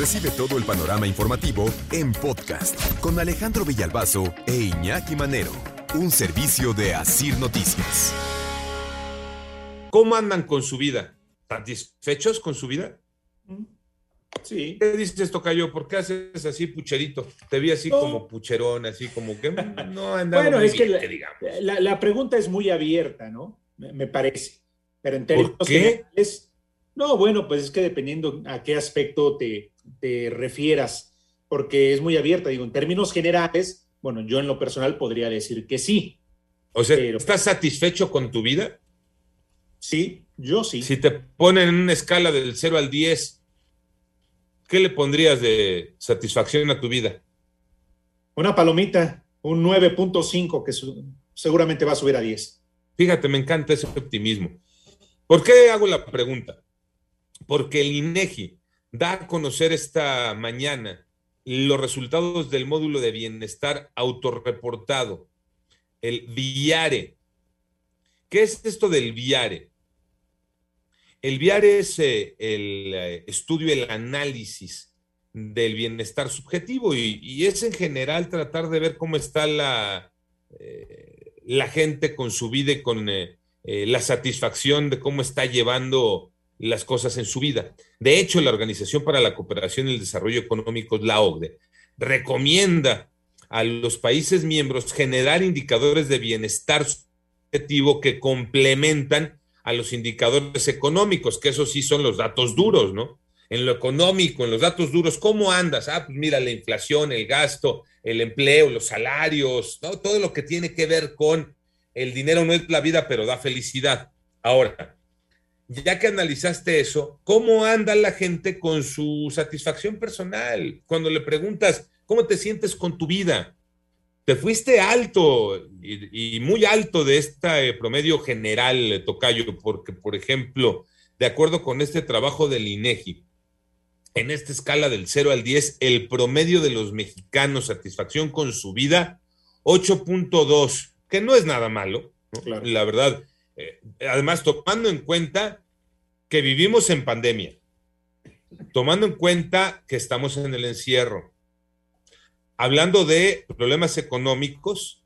Recibe todo el panorama informativo en podcast con Alejandro Villalbazo e Iñaki Manero. Un servicio de Asir Noticias. ¿Cómo andan con su vida? ¿Satisfechos con su vida? Sí. ¿Qué dices, Tocayo? ¿Por qué haces así pucherito? Te vi así No. como pucherón, así como que no andaba Bueno, muy es que bien, la, que digamos. la- la pregunta es muy abierta, ¿no? Me, me parece. Pero en términos ¿Por qué? generales, no, bueno, pues es que dependiendo a qué aspecto te, te refieras, porque es muy abierta. Digo, en términos generales, bueno, yo en lo personal podría decir que sí. O sea, pero- ¿estás satisfecho con tu vida? Sí, yo sí. Si te ponen en una escala del 0 al 10, ¿qué le pondrías de satisfacción a tu vida? Una palomita, un 9.5 que seguramente va a subir a 10. Fíjate, me encanta ese optimismo. ¿Por qué hago la pregunta? Porque el INEGI da a conocer esta mañana los resultados del módulo de bienestar autorreportado, el VIARE. ¿Qué es esto del VIARE? El VIARE es eh, el eh, estudio, el análisis del bienestar subjetivo y, es en general tratar de ver cómo está la, eh, la gente con su vida y con la satisfacción de cómo está llevando las cosas en su vida. De hecho, la Organización para la Cooperación y el Desarrollo Económico, la OCDE, recomienda a los países miembros generar indicadores de bienestar subjetivo que complementan a los indicadores económicos, que esos sí son los datos duros, ¿no? En lo económico, en los datos duros, ¿cómo andas? Ah, pues mira, la inflación, el gasto, el empleo, los salarios. Todo lo que tiene que ver con el dinero no es la vida, pero da felicidad. Ahora, ya que analizaste eso, ¿cómo anda la gente con su satisfacción personal? Cuando le preguntas, ¿cómo te sientes con tu vida? Te fuiste alto y, y muy alto de este promedio general, eh, Tocayo, porque, por ejemplo, de acuerdo con este trabajo del INEGI, en esta escala del 0 al 10, el promedio de los mexicanos, satisfacción con su vida, 8.2, que no es nada malo, ¿no? Claro. la verdad. Eh, además, tomando en cuenta que vivimos en pandemia, tomando en cuenta que estamos en el encierro, hablando de problemas económicos,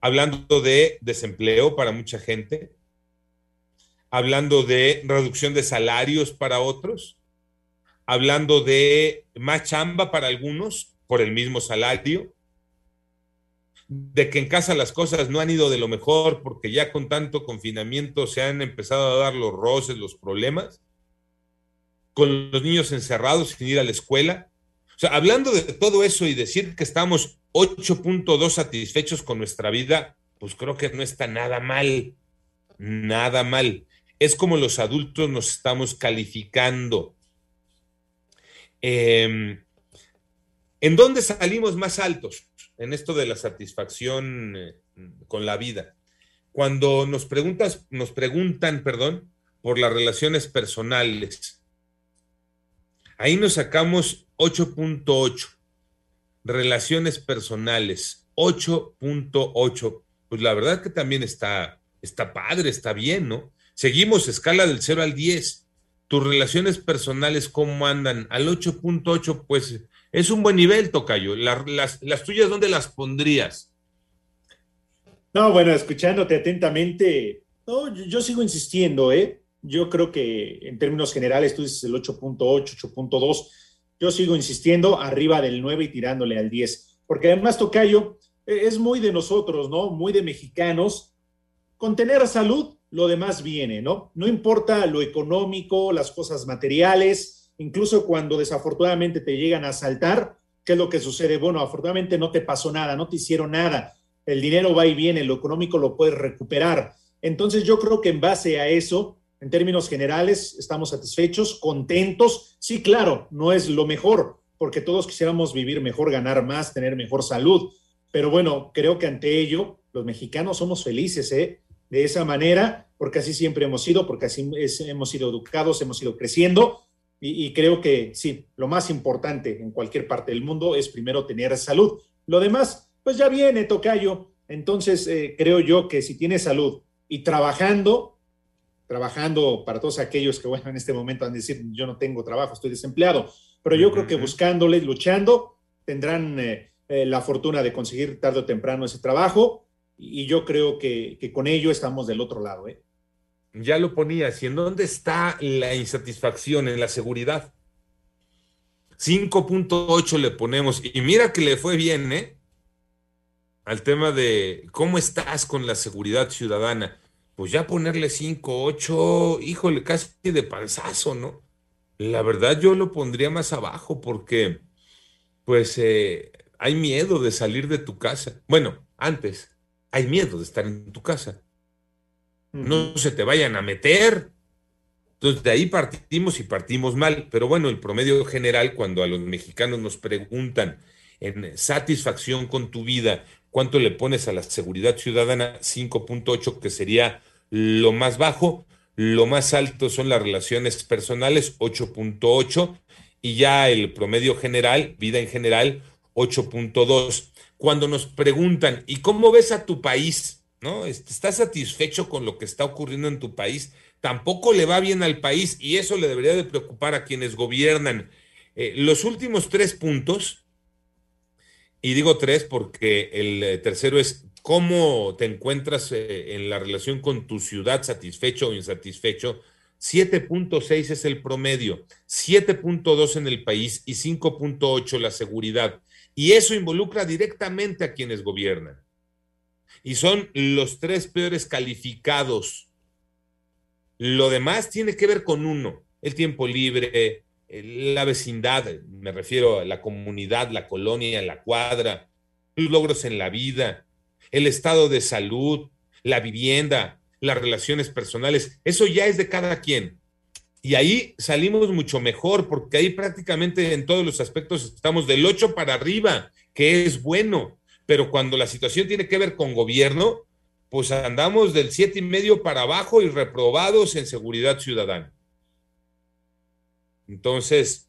hablando de desempleo para mucha gente, hablando de reducción de salarios para otros, hablando de más chamba para algunos por el mismo salario, de que en casa las cosas no han ido de lo mejor porque ya con tanto confinamiento se han empezado a dar los roces, los problemas, con los niños encerrados sin ir a la escuela. O sea, hablando de todo eso y decir que estamos 8.2 satisfechos con nuestra vida, pues creo que no está nada mal, nada mal. Es como los adultos nos estamos calificando. Eh, ¿En dónde salimos más altos en esto de la satisfacción eh, con la vida? Cuando nos preguntas, nos preguntan, perdón, por las relaciones personales. Ahí nos sacamos 8.8. Relaciones personales, 8.8. Pues la verdad que también está, está padre, está bien, ¿no? Seguimos escala del 0 al 10. Tus relaciones personales, ¿cómo andan? Al 8.8, pues es un buen nivel, Tocayo. La- las, tuyas, ¿dónde las pondrías? No, bueno, escuchándote atentamente, no, yo, yo sigo insistiendo, ¿eh? Yo creo que en términos generales tú dices el 8.8, 8.2. Yo sigo insistiendo arriba del 9 y tirándole al 10. Porque además, Tocayo, eh, es muy de nosotros, ¿no? Muy de mexicanos. Con tener salud, lo demás viene, ¿no? No importa lo económico, las cosas materiales, incluso cuando desafortunadamente te llegan a asaltar, ¿qué es lo que sucede? Bueno, afortunadamente no te pasó nada, no te hicieron nada. El dinero va y viene, lo económico lo puedes recuperar. Entonces yo creo que en base a eso, en términos generales, estamos satisfechos, contentos. Sí, claro, no es lo mejor, porque todos quisiéramos vivir mejor, ganar más, tener mejor salud. Pero bueno, creo que ante ello, los mexicanos somos felices, ¿eh? De esa manera, porque así siempre hemos sido, porque así hemos sido educados, hemos ido creciendo. Y, y, creo que sí, lo más importante en cualquier parte del mundo es primero tener salud. Lo demás, pues ya viene, tocayo. Entonces, eh, creo yo que si tienes salud y trabajando, trabajando para todos aquellos que, bueno, en este momento van a decir, yo no tengo trabajo, estoy desempleado, pero yo creo que buscándole, luchando, tendrán eh, eh, la fortuna de conseguir tarde o temprano ese trabajo y yo creo que, que con ello estamos del otro lado. ¿eh? Ya lo ponías, ¿y en dónde está la insatisfacción? En la seguridad. 5.8 le ponemos, y mira que le fue bien, ¿eh? Al tema de cómo estás con la seguridad ciudadana pues ya ponerle 5, 8, híjole, casi de panzazo, ¿no? La verdad yo lo pondría más abajo porque, pues, eh, hay miedo de salir de tu casa. Bueno, antes, hay miedo de estar en tu casa. No se te vayan a meter. Entonces, de ahí partimos y partimos mal. Pero bueno, el promedio general, cuando a los mexicanos nos preguntan en satisfacción con tu vida, ¿cuánto le pones a la seguridad ciudadana? 5.8, que sería lo más bajo, lo más alto son las relaciones personales, 8.8, y ya el promedio general, vida en general, 8.2. Cuando nos preguntan, ¿y cómo ves a tu país? ¿No? ¿Estás satisfecho con lo que está ocurriendo en tu país? Tampoco le va bien al país y eso le debería de preocupar a quienes gobiernan. Eh, los últimos tres puntos, y digo tres porque el eh, tercero es cómo te encuentras eh, en la relación con tu ciudad, satisfecho o insatisfecho. 7.6 es el promedio, 7.2 en el país y 5.8 la seguridad. Y eso involucra directamente a quienes gobiernan. Y son los tres peores calificados. Lo demás tiene que ver con uno, el tiempo libre, la vecindad, me refiero a la comunidad, la colonia, la cuadra, los logros en la vida, el estado de salud, la vivienda, las relaciones personales, eso ya es de cada quien. Y ahí salimos mucho mejor, porque ahí prácticamente en todos los aspectos estamos del 8 para arriba, que es bueno. Pero cuando la situación tiene que ver con gobierno, pues andamos del siete y medio para abajo y reprobados en seguridad ciudadana. Entonces,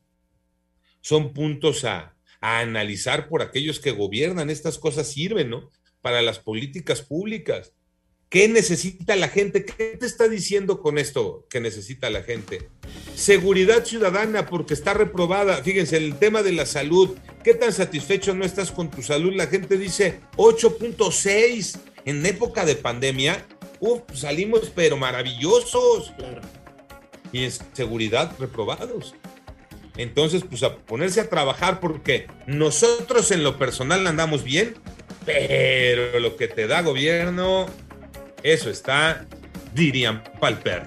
son puntos a, analizar por aquellos que gobiernan. Estas cosas sirven, ¿no? para las políticas públicas. ¿Qué necesita la gente? ¿Qué te está diciendo con esto que necesita la gente? Seguridad ciudadana porque está reprobada. Fíjense, el tema de la salud. ¿Qué tan satisfecho no estás con tu salud? La gente dice 8.6 en época de pandemia. Uf, salimos pero maravillosos. Y en seguridad reprobados. Entonces, pues a ponerse a trabajar porque nosotros en lo personal andamos bien, pero lo que te da gobierno, eso está, dirían, pal perro.